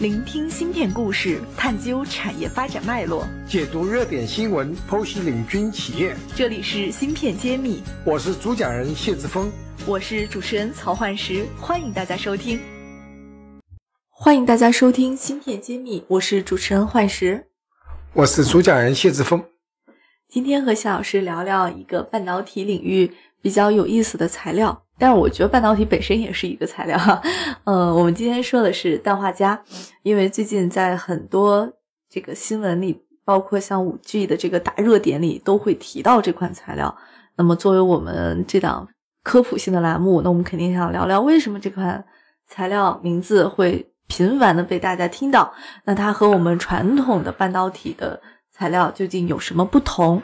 聆听芯片故事，探究产业发展脉络，解读热点新闻，剖析领军企业。这里是芯片揭秘，我是主讲人谢志峰，我是主持人曹焕石，欢迎大家收听。欢迎大家收听芯片揭秘，我是主持人焕石，我是主讲人谢志峰。今天和谢老师聊聊一个半导体领域比较有意思的材料。但是我觉得半导体本身也是一个材料，呃，我们今天说的是氮化镓，因为最近在很多这个新闻里，包括像五 G 的这个大热点里，都会提到这款材料。那么作为我们这档科普性的栏目，那我们肯定想聊聊为什么这款材料名字会频繁的被大家听到，那它和我们传统的半导体的材料究竟有什么不同？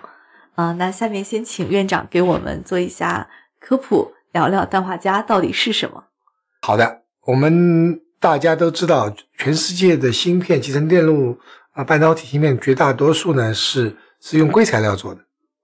啊，那下面先请院长给我们做一下科普。聊聊氮化镓到底是什么？好的，我们大家都知道，全世界的芯片、集成电路啊、半导体芯片绝大多数呢是是用硅材料做的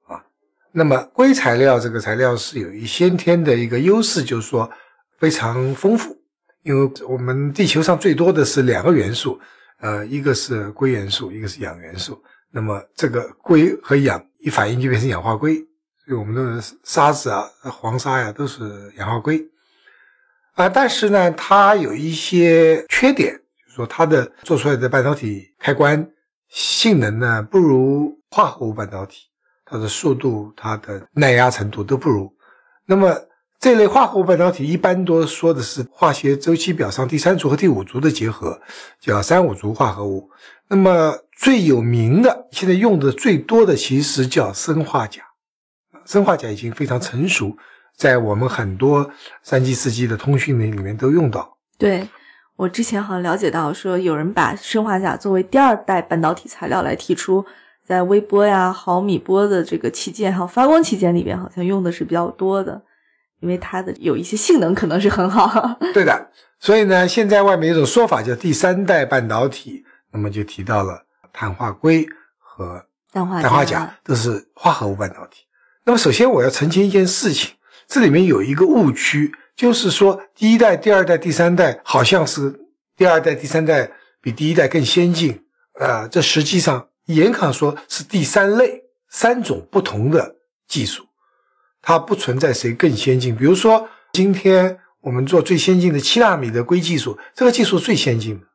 啊。那么硅材料这个材料是有一先天的一个优势，就是说非常丰富。因为我们地球上最多的是两个元素，呃，一个是硅元素，一个是氧元素。那么这个硅和氧一反应就变成氧化硅。对我们的沙子啊、黄沙呀，都是氧化硅啊。但是呢，它有一些缺点，就是说它的做出来的半导体开关性能呢，不如化合物半导体，它的速度、它的耐压程度都不如。那么这类化合物半导体一般都说的是化学周期表上第三族和第五族的结合，叫三五族化合物。那么最有名的，现在用的最多的，其实叫砷化钾。砷化钾已经非常成熟，在我们很多三 G、四 G 的通讯里里面都用到。对我之前好像了解到，说有人把生化钾作为第二代半导体材料来提出，在微波呀、毫米波的这个器件还有发光器件里边，好像用的是比较多的，因为它的有一些性能可能是很好。对的，所以呢，现在外面有种说法叫第三代半导体，那么就提到了碳化硅和氮化氮化钾都是化合物半导体。那么，首先我要澄清一件事情，这里面有一个误区，就是说第一代、第二代、第三代好像是第二代、第三代比第一代更先进，呃，这实际上严格说是第三类三种不同的技术，它不存在谁更先进。比如说，今天我们做最先进的七纳米的硅技术，这个技术最先进的，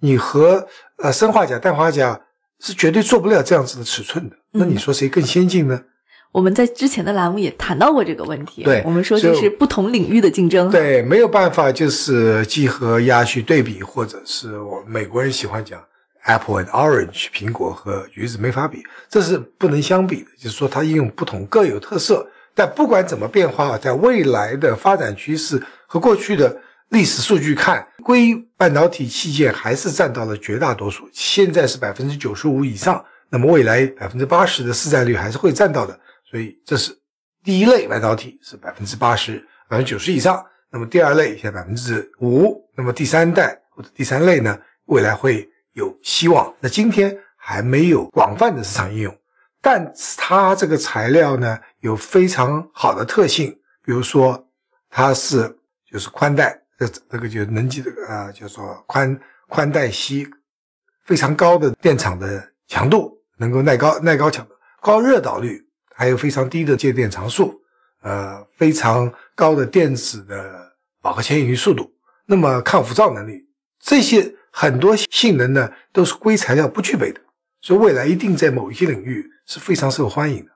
你和呃砷化钾、氮化钾是绝对做不了这样子的尺寸的。那你说谁更先进呢？我们在之前的栏目也谈到过这个问题。对，我们说就是不同领域的竞争。对，没有办法，就是鸡和鸭去对比，或者是我美国人喜欢讲 apple and orange，苹果和橘子没法比，这是不能相比的。就是说，它应用不同，各有特色。但不管怎么变化，在未来的发展趋势和过去的历史数据看，硅半导体器件还是占到了绝大多数。现在是百分之九十五以上，那么未来百分之八十的市占率还是会占到的。所以这是第一类半导体是百分之八十、百分之九十以上。那么第二类现在百分之五，那么第三代或者第三类呢，未来会有希望。那今天还没有广泛的市场应用，但是它这个材料呢有非常好的特性，比如说它是就是宽带，这这个就能级的啊，叫做宽宽带锡，非常高的电场的强度，能够耐高耐高强度，高热导率。还有非常低的介电常数，呃，非常高的电子的饱和牵引速度，那么抗辐照能力，这些很多性能呢，都是硅材料不具备的，所以未来一定在某一些领域是非常受欢迎的。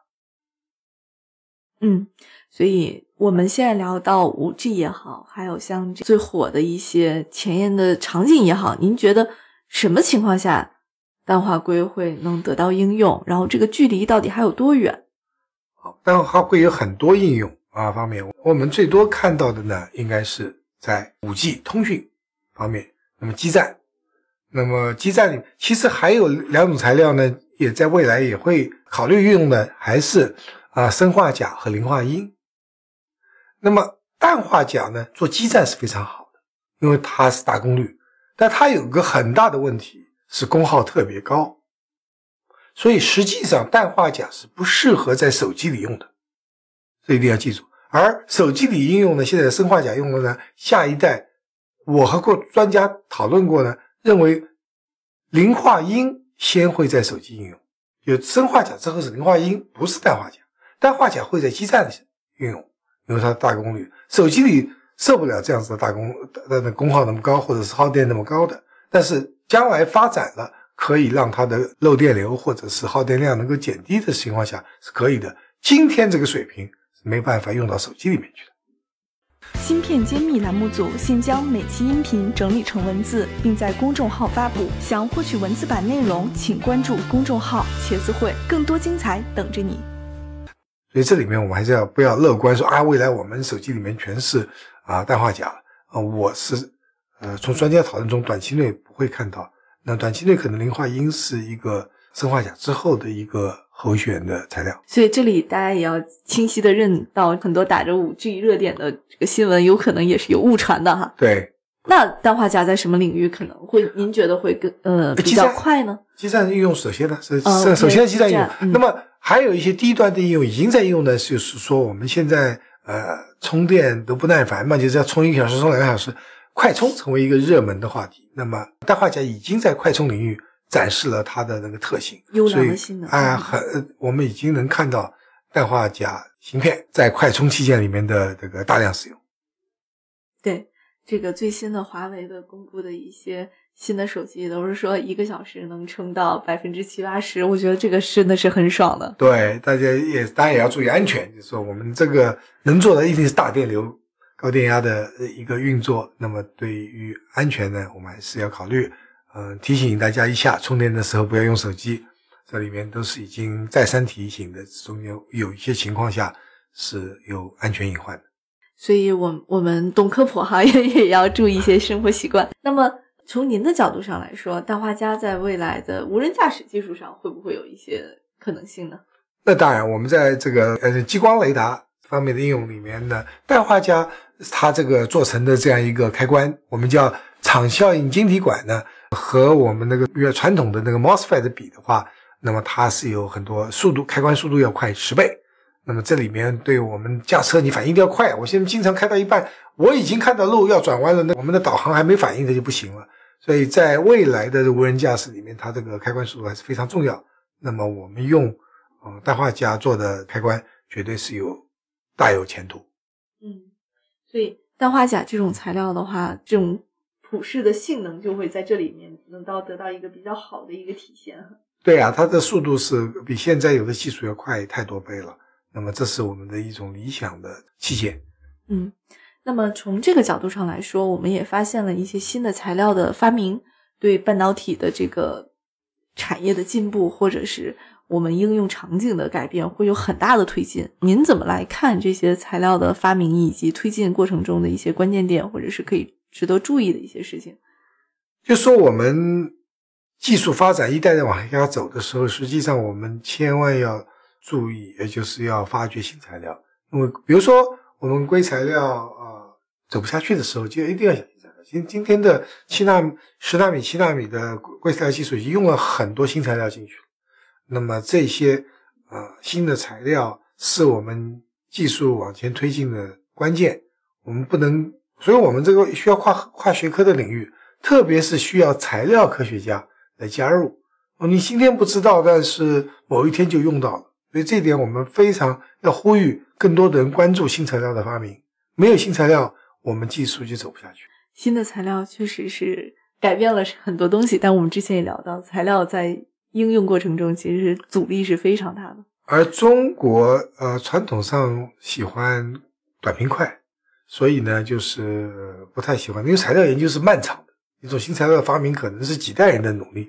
嗯，所以我们现在聊到五 G 也好，还有像最火的一些前沿的场景也好，您觉得什么情况下氮化硅会能得到应用？然后这个距离到底还有多远？但它会有很多应用啊方面，我们最多看到的呢，应该是在五 G 通讯方面。那么基站，那么基站里其实还有两种材料呢，也在未来也会考虑运用的，还是啊砷化钾和磷化铟。那么氮化钾呢，做基站是非常好的，因为它是大功率，但它有个很大的问题是功耗特别高。所以实际上，氮化钾是不适合在手机里用的，这一定要记住。而手机里应用呢，现在砷化钾用的呢，下一代，我和过专家讨论过呢，认为磷化铟先会在手机应用，有砷化钾之后是磷化铟，不是氮化钾。氮化钾会在基站里运用，因为它大功率，手机里受不了这样子的大功，的的功耗那么高，或者是耗电那么高的。但是将来发展了，可以让它的漏电流或者是耗电量能够减低的情况下是可以的。今天这个水平是没办法用到手机里面去的。芯片揭秘栏目组现将每期音频整理成文字，并在公众号发布。想获取文字版内容，请关注公众号“茄子会”，更多精彩等着你。所以这里面我们还是要不要乐观说啊，未来我们手机里面全是啊氮化钾啊，我是呃从专家讨论中短期内不会看到，那短期内可能磷化铟是一个砷化钾之后的一个候选的材料。所以这里大家也要清晰的认到，很多打着五 G 热点的这个新闻，有可能也是有误传的哈。对，那氮化钾在什么领域可能会？您觉得会更呃比较快呢？基站应用首先呢是哦首先基站应用，嗯那么还有一些低端的应用已经在应用的，就是说我们现在呃充电都不耐烦嘛，就是要充一个小时、充两个小时，快充成为一个热门的话题。那么氮化钾已经在快充领域展示了它的那个特性，优良的性能啊，嗯很呃我们已经能看到氮化钾芯片在快充器件里面的这个大量使用。对，这个最新的华为的公布的一些新的手机，都是说一个小时能充到百分之七八十，我觉得这个真的是很爽的。对，大家也当然也要注意安全，就是说我们这个能做的一定是大电流、高电压的一个运作。那么对于安全呢，我们还是要考虑。嗯、提醒大家一下，充电的时候不要用手机。这里面都是已经再三提醒的，中间有一些情况下是有安全隐患的。所以我我们懂科普哈，也也要注意一些生活习惯。那么从您的角度上来说，氮化镓在未来的无人驾驶技术上会不会有一些可能性呢？那当然，我们在这个呃激光雷达方面的应用里面呢，氮化镓它这个做成的这样一个开关，我们叫场效应晶体管呢，和我们那个越传统的那个 MOSFET 比的话，那么它是有很多速度，开关速度要快十倍。那么这里面对我们驾车，你反应一定要快。我现在经常开到一半，我已经看到路要转弯了，那我们的导航还没反应，这就不行了。所以在未来的无人驾驶里面，它这个开关速度还是非常重要。那么我们用呃氮化镓做的开关，绝对是有大有前途。嗯，所以氮化钾这种材料的话，这种普适的性能就会在这里面能到得到一个比较好的一个体现。对啊，它的速度是比现在有的技术要快太多倍了。那么这是我们的一种理想的器件。嗯，那么从这个角度上来说，我们也发现了一些新的材料的发明，对半导体的这个产业的进步，或者是我们应用场景的改变，会有很大的推进。您怎么来看这些材料的发明以及推进过程中的一些关键点，或者是可以值得注意的一些事情？就说我们技术发展一代代往下走的时候，实际上我们千万要注意，也就是要发掘新材料。因为比如说我们硅材料啊、走不下去的时候，就一定要想新材料。今今天的七纳米、十纳米、七纳米的硅材料技术已经用了很多新材料进去了。那么这些呃新的材料是我们技术往前推进的关键。我们不能，所以我们这个需要跨跨学科的领域，特别是需要材料科学家来加入。你今天不知道，但是某一天就用到了。所以这一点我们非常要呼吁更多的人关注新材料的发明。没有新材料，我们技术就走不下去。新的材料确实是改变了很多东西，但我们之前也聊到，材料在应用过程中其实阻力是非常大的。而中国呃传统上喜欢短平快，所以呢就是不太喜欢，因为材料研究是漫长的，一种新材料的发明可能是几代人的努力。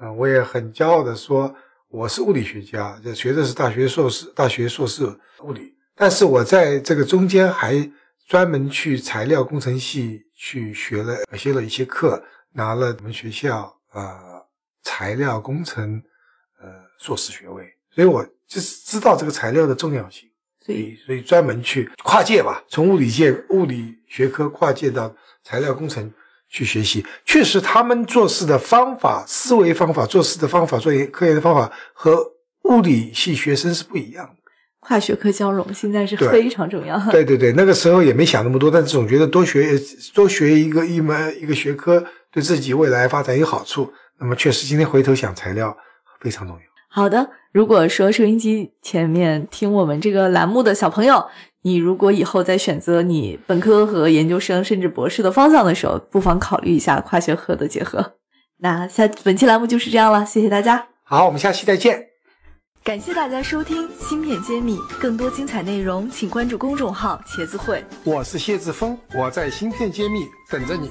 嗯、我也很骄傲的说，我是物理学家，这学的是大学硕士、大学硕士物理，但是我在这个中间还专门去材料工程系去学了学了一些课，拿了我们学校呃材料工程呃硕士学位，所以我就是知道这个材料的重要性。所以所以专门去跨界吧，从物理界、物理学科跨界到材料工程去学习。确实，他们做事的方法、思维方法、做事的方法、做研科研的方法和物理系学生是不一样的。跨学科交融现在是非常重要。对对对，那个时候也没想那么多，但是总觉得多学多学一个一门一个学科对自己未来发展有好处，那么确实今天回头想材料非常重要。好的，如果说收音机前面听我们这个栏目的小朋友，你如果以后在选择你本科和研究生甚至博士的方向的时候，不妨考虑一下跨学科的结合。那下本期栏目就是这样了，谢谢大家。好，我们下期再见。感谢大家收听《芯片揭秘》，更多精彩内容请关注公众号“茄子会”。我是谢志峰，我在芯片揭秘等着你。